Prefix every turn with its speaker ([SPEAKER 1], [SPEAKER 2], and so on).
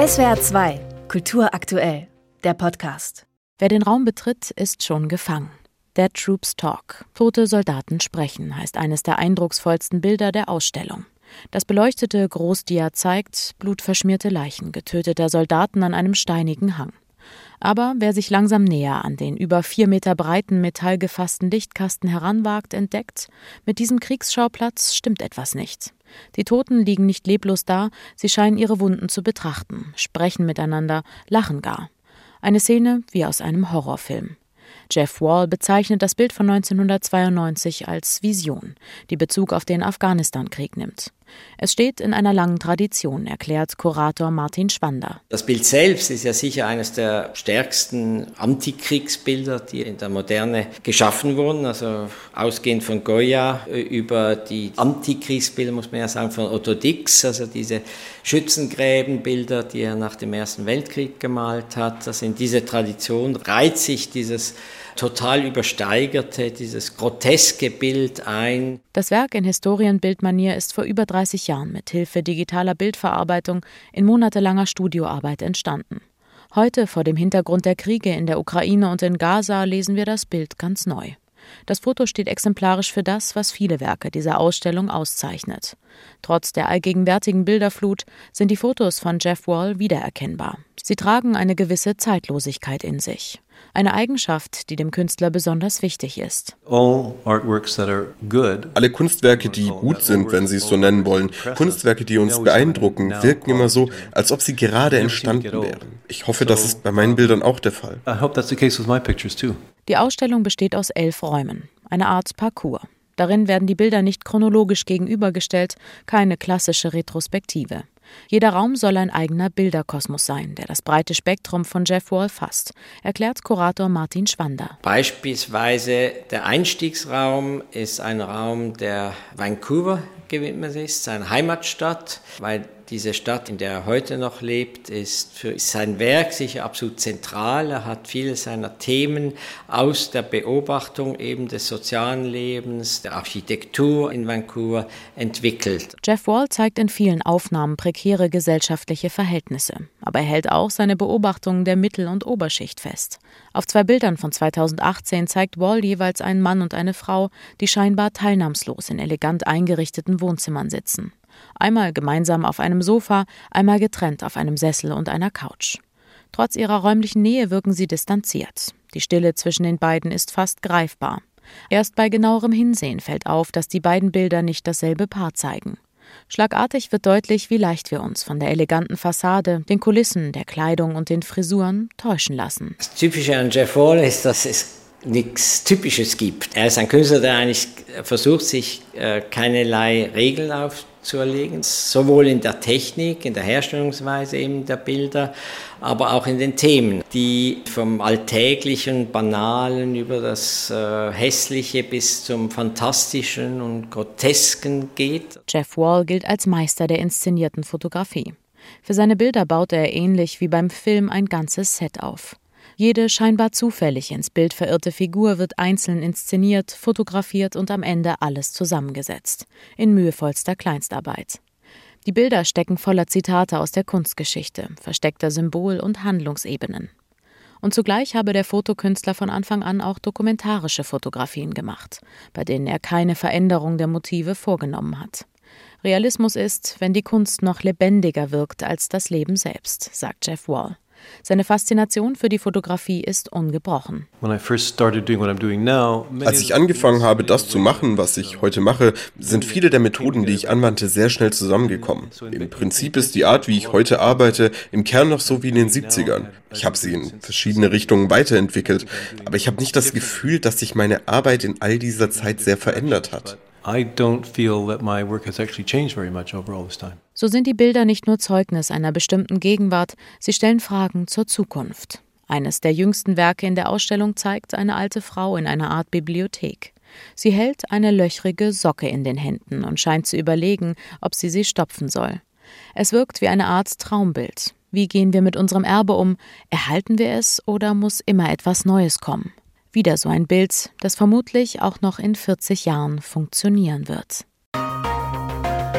[SPEAKER 1] SWR 2, Kultur aktuell, der Podcast.
[SPEAKER 2] Wer den Raum betritt, ist schon gefangen. Dead Troops Talk. Tote Soldaten sprechen heißt eines der eindrucksvollsten Bilder der Ausstellung. Das beleuchtete Großdia zeigt blutverschmierte Leichen getöteter Soldaten an einem steinigen Hang. Aber wer sich langsam näher an den über vier Meter breiten metallgefassten Lichtkasten heranwagt, entdeckt, mit diesem Kriegsschauplatz stimmt etwas nicht. Die Toten liegen nicht leblos da, sie scheinen ihre Wunden zu betrachten, sprechen miteinander, lachen gar. Eine Szene wie aus einem Horrorfilm. Jeff Wall bezeichnet das Bild von 1992 als Vision, die Bezug auf den Afghanistan-Krieg nimmt. Es steht in einer langen Tradition, erklärt Kurator Martin Schwander.
[SPEAKER 3] Das Bild selbst ist ja sicher eines der stärksten Antikriegsbilder, die in der Moderne geschaffen wurden. Also ausgehend von Goya über die Antikriegsbilder, muss man ja sagen, von Otto Dix, also diese Schützengräbenbilder, die er nach dem Ersten Weltkrieg gemalt hat. Also in diese Tradition reiht sich dieses total übersteigerte, dieses groteske Bild ein.
[SPEAKER 2] Das Werk in Historienbildmanier ist vor über 30 Jahren mit Hilfe digitaler Bildverarbeitung in monatelanger Studioarbeit entstanden. Heute, vor dem Hintergrund der Kriege in der Ukraine und in Gaza, lesen wir das Bild ganz neu. Das Foto steht exemplarisch für das, was viele Werke dieser Ausstellung auszeichnet. Trotz der allgegenwärtigen Bilderflut sind die Fotos von Jeff Wall wiedererkennbar. Sie tragen eine gewisse Zeitlosigkeit in sich. Eine Eigenschaft, die dem Künstler besonders wichtig ist.
[SPEAKER 4] Alle Kunstwerke, die gut sind, wenn Sie es so nennen wollen, Kunstwerke, die uns beeindrucken, wirken immer so, als ob sie gerade entstanden wären. Ich hoffe, das ist bei meinen Bildern auch der Fall.
[SPEAKER 2] Die Ausstellung besteht aus elf Räumen, eine Art Parcours. Darin werden die Bilder nicht chronologisch gegenübergestellt, keine klassische Retrospektive. Jeder Raum soll ein eigener Bilderkosmos sein, der das breite Spektrum von Jeff Wall fasst, erklärt Kurator Martin Schwander.
[SPEAKER 3] Beispielsweise der Einstiegsraum ist ein Raum, der Vancouver gewidmet ist, seine Heimatstadt, weil diese Stadt, in der er heute noch lebt, ist für sein Werk sicher absolut zentral. Er hat viele seiner Themen aus der Beobachtung eben des sozialen Lebens, der Architektur in Vancouver entwickelt.
[SPEAKER 2] Jeff Wall zeigt in vielen Aufnahmen prekäre gesellschaftliche Verhältnisse, aber er hält auch seine Beobachtungen der Mittel- und Oberschicht fest. Auf zwei Bildern von 2018 zeigt Wall jeweils einen Mann und eine Frau, die scheinbar teilnahmslos in elegant eingerichteten Wohnzimmern sitzen. Einmal gemeinsam auf einem Sofa, einmal getrennt auf einem Sessel und einer Couch. Trotz ihrer räumlichen Nähe wirken sie distanziert. Die Stille zwischen den beiden ist fast greifbar. Erst bei genauerem Hinsehen fällt auf, dass die beiden Bilder nicht dasselbe Paar zeigen. Schlagartig wird deutlich, wie leicht wir uns von der eleganten Fassade, den Kulissen, der Kleidung und den Frisuren täuschen lassen.
[SPEAKER 3] Das Typische an Jeff Wall ist, dass es nichts Typisches gibt. Er ist ein Künstler, der eigentlich versucht, sich äh, keinerlei Regeln aufzuerlegen, sowohl in der Technik, in der Herstellungsweise eben der Bilder, aber auch in den Themen, die vom Alltäglichen, Banalen über das äh, Hässliche bis zum Fantastischen und Grotesken geht.
[SPEAKER 2] Jeff Wall gilt als Meister der inszenierten Fotografie. Für seine Bilder baut er ähnlich wie beim Film ein ganzes Set auf. Jede scheinbar zufällig ins Bild verirrte Figur wird einzeln inszeniert, fotografiert und am Ende alles zusammengesetzt. In mühevollster Kleinstarbeit. Die Bilder stecken voller Zitate aus der Kunstgeschichte, versteckter Symbol- und Handlungsebenen. Und zugleich habe der Fotokünstler von Anfang an auch dokumentarische Fotografien gemacht, bei denen er keine Veränderung der Motive vorgenommen hat. Realismus ist, wenn die Kunst noch lebendiger wirkt als das Leben selbst, sagt Jeff Wall. Seine Faszination für die Fotografie ist ungebrochen.
[SPEAKER 4] Als ich angefangen habe, das zu machen, was ich heute mache, sind viele der Methoden, die ich anwandte, sehr schnell zusammengekommen. Im Prinzip ist die Art, wie ich heute arbeite, im Kern noch so wie in den 70ern. Ich habe sie in verschiedene Richtungen weiterentwickelt, aber ich habe nicht das Gefühl, dass sich meine Arbeit in all dieser Zeit sehr verändert hat. I don't feel that my work has actually changed very much over all this time.
[SPEAKER 2] So sind die Bilder nicht nur Zeugnis einer bestimmten Gegenwart, sie stellen Fragen zur Zukunft. Eines der jüngsten Werke in der Ausstellung zeigt eine alte Frau in einer Art Bibliothek. Sie hält eine löchrige Socke in den Händen und scheint zu überlegen, ob sie sie stopfen soll. Es wirkt wie eine Art Traumbild. Wie gehen wir mit unserem Erbe um? Erhalten wir es oder muss immer etwas Neues kommen? Wieder so ein Bild, das vermutlich auch noch in 40 Jahren funktionieren wird.